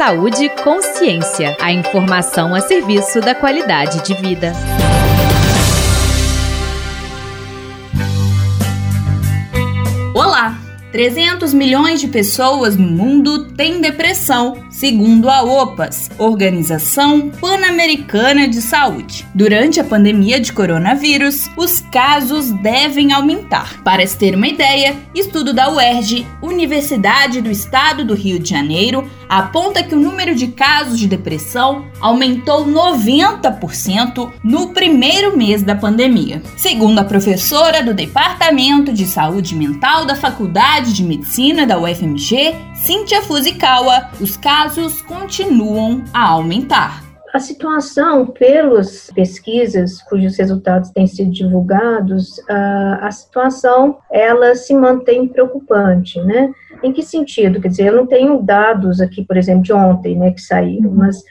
Saúde e Consciência. A informação a serviço da qualidade de vida. 300 milhões de pessoas no mundo têm depressão, segundo a OPAS, Organização Pan-Americana de Saúde. Durante a pandemia de coronavírus, os casos devem aumentar. Para se ter uma ideia, estudo da UERJ, Universidade do Estado do Rio de Janeiro, aponta que o número de casos de depressão aumentou 90% no primeiro mês da pandemia. Segundo a professora do Departamento de Saúde Mental da Faculdade de Medicina da UFMG, Cíntia Fuzikawa, os casos continuam a aumentar. A situação, pelas pesquisas cujos resultados têm sido divulgados, a, situação ela se mantém preocupante, né? Em que sentido? Quer dizer, eu não tenho dados aqui, por exemplo, de ontem, né, que saíram, mas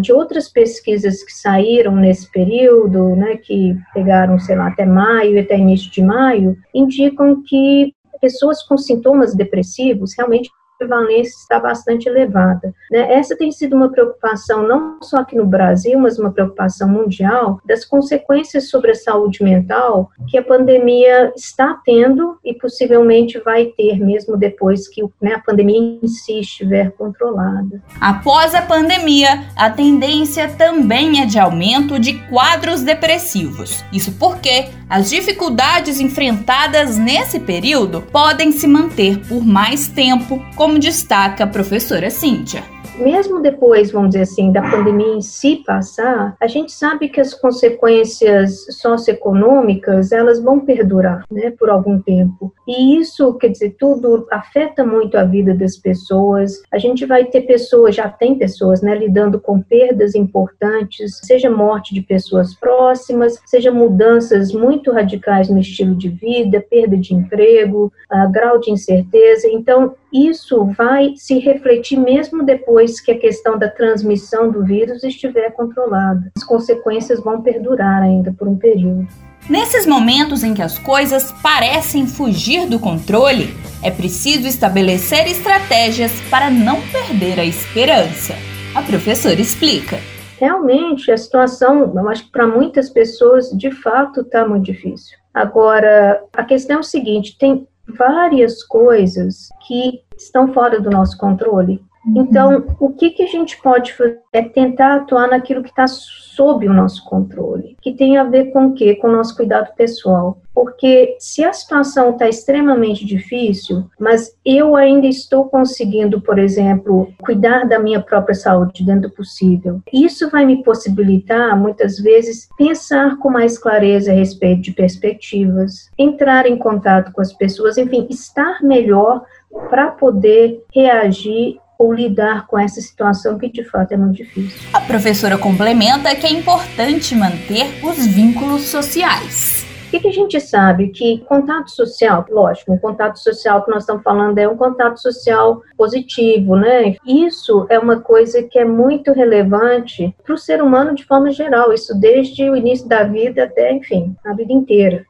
de outras pesquisas que saíram nesse período, né, que pegaram, sei lá, até maio, até início de maio, indicam que pessoas com sintomas depressivos realmente prevalência está bastante elevada. Né? Essa tem sido uma preocupação não só aqui no Brasil, mas uma preocupação mundial das consequências sobre a saúde mental que a pandemia está tendo e possivelmente vai ter mesmo depois que né, a pandemia em si estiver controlada. Após a pandemia, a tendência também é de aumento de quadros depressivos. Isso porque as dificuldades enfrentadas nesse período podem se manter por mais tempo, como destaca a professora Cíntia mesmo depois, vamos dizer assim, da pandemia em si passar, a gente sabe que as consequências socioeconômicas, elas vão perdurar, né, por algum tempo. E isso, quer dizer, tudo afeta muito a vida das pessoas. A gente vai ter pessoas, já tem pessoas, né, lidando com perdas importantes, seja morte de pessoas próximas, seja mudanças muito radicais no estilo de vida, perda de emprego, uh, grau de incerteza. Então, isso vai se refletir mesmo depois que a questão da transmissão do vírus estiver controlada. As consequências vão perdurar ainda por um período. Nesses momentos em que as coisas parecem fugir do controle, é preciso estabelecer estratégias para não perder a esperança. A professora explica. Realmente, a situação, eu acho que para muitas pessoas, de fato, está muito difícil. Agora, a questão é o seguinte: tem várias coisas que estão fora do nosso controle. Uhum. Então, o que, que a gente pode fazer é tentar atuar naquilo que está sob o nosso controle, que tem a ver com o quê? Com o nosso cuidado pessoal. Porque se a situação está extremamente difícil, mas eu ainda estou conseguindo, por exemplo, cuidar da minha própria saúde dentro do possível, isso vai me possibilitar, muitas vezes, pensar com mais clareza a respeito de perspectivas, entrar em contato com as pessoas, enfim, estar melhor para poder reagir ou lidar com essa situação que de fato é muito difícil. A professora complementa que é importante manter os vínculos sociais. O que, a gente sabe? Que contato social, lógico, um contato social que nós estamos falando é um contato social positivo, né? Isso é uma coisa que é muito relevante para o ser humano de forma geral, isso desde o início da vida até, enfim, a vida inteira.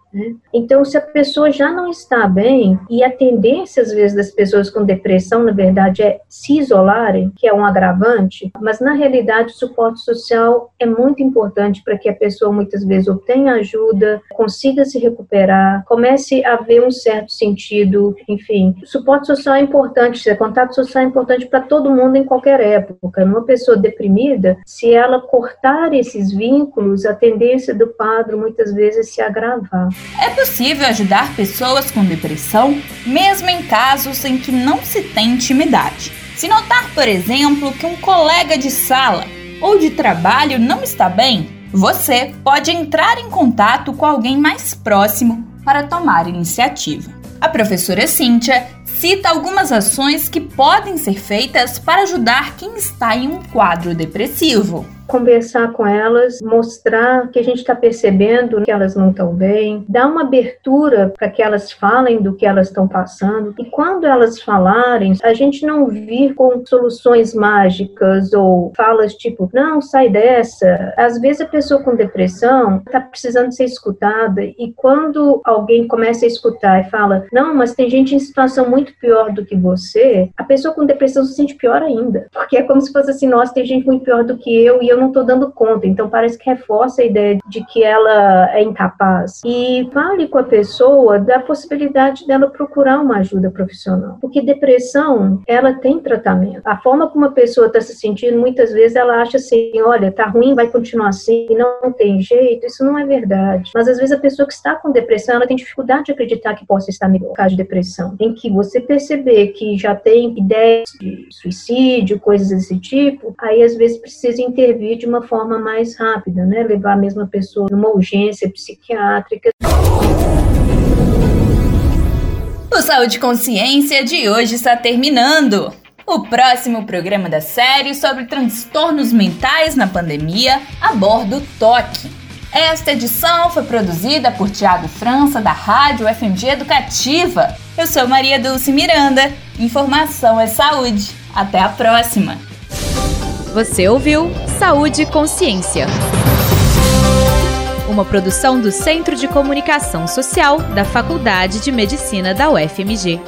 Então, se a pessoa já não está bem, e a tendência, às vezes, das pessoas com depressão, na verdade, é se isolarem, que é um agravante, mas na realidade, o suporte social é muito importante para que a pessoa, muitas vezes, obtenha ajuda, consiga se recuperar, comece a ver um certo sentido, enfim. O suporte social é importante, o contato social é importante para todo mundo em qualquer época. Uma pessoa deprimida, se ela cortar esses vínculos, a tendência do quadro, muitas vezes, é se agravar. É possível ajudar pessoas com depressão, mesmo em casos em que não se tem intimidade. Se notar, por exemplo, que um colega de sala ou de trabalho não está bem, você pode entrar em contato com alguém mais próximo para tomar iniciativa. A professora Cíntia cita algumas ações que podem ser feitas para ajudar quem está em um quadro depressivo. Conversar com elas, mostrar que a gente está percebendo que elas não estão bem, dar uma abertura para que elas falem do que elas estão passando. E quando elas falarem, a gente não vir com soluções mágicas ou falas tipo, não, sai dessa. Às vezes a pessoa com depressão está precisando ser escutada e quando alguém começa a escutar e fala, não, mas tem gente em situação muito pior do que você, a pessoa com depressão se sente pior ainda. Porque é como se fosse assim, nossa, tem gente muito pior do que eu e eu não estou dando conta. Então parece que reforça a ideia de que ela é incapaz. E fale com a pessoa da possibilidade dela procurar uma ajuda profissional. Porque depressão, ela tem tratamento. A forma como a pessoa está se sentindo, muitas vezes ela acha assim, olha, tá ruim, vai continuar assim, não tem jeito. Isso não é verdade. Mas às vezes a pessoa que está com depressão, ela tem dificuldade de acreditar que possa estar melhor. Caso de depressão, em que você perceber que já tem ideias de suicídio, coisas desse tipo, aí às vezes precisa intervir de uma forma mais rápida, né? Levar a mesma pessoa numa urgência psiquiátrica. O Saúde Consciência de hoje está terminando. O próximo programa da série sobre transtornos mentais na pandemia aborda o toque. Esta edição foi produzida por Tiago França, da Rádio FMG Educativa. Eu sou Maria Dulce Miranda. Informação é saúde. Até a próxima! Você ouviu Saúde e Consciência. Uma produção do Centro de Comunicação Social da Faculdade de Medicina da UFMG.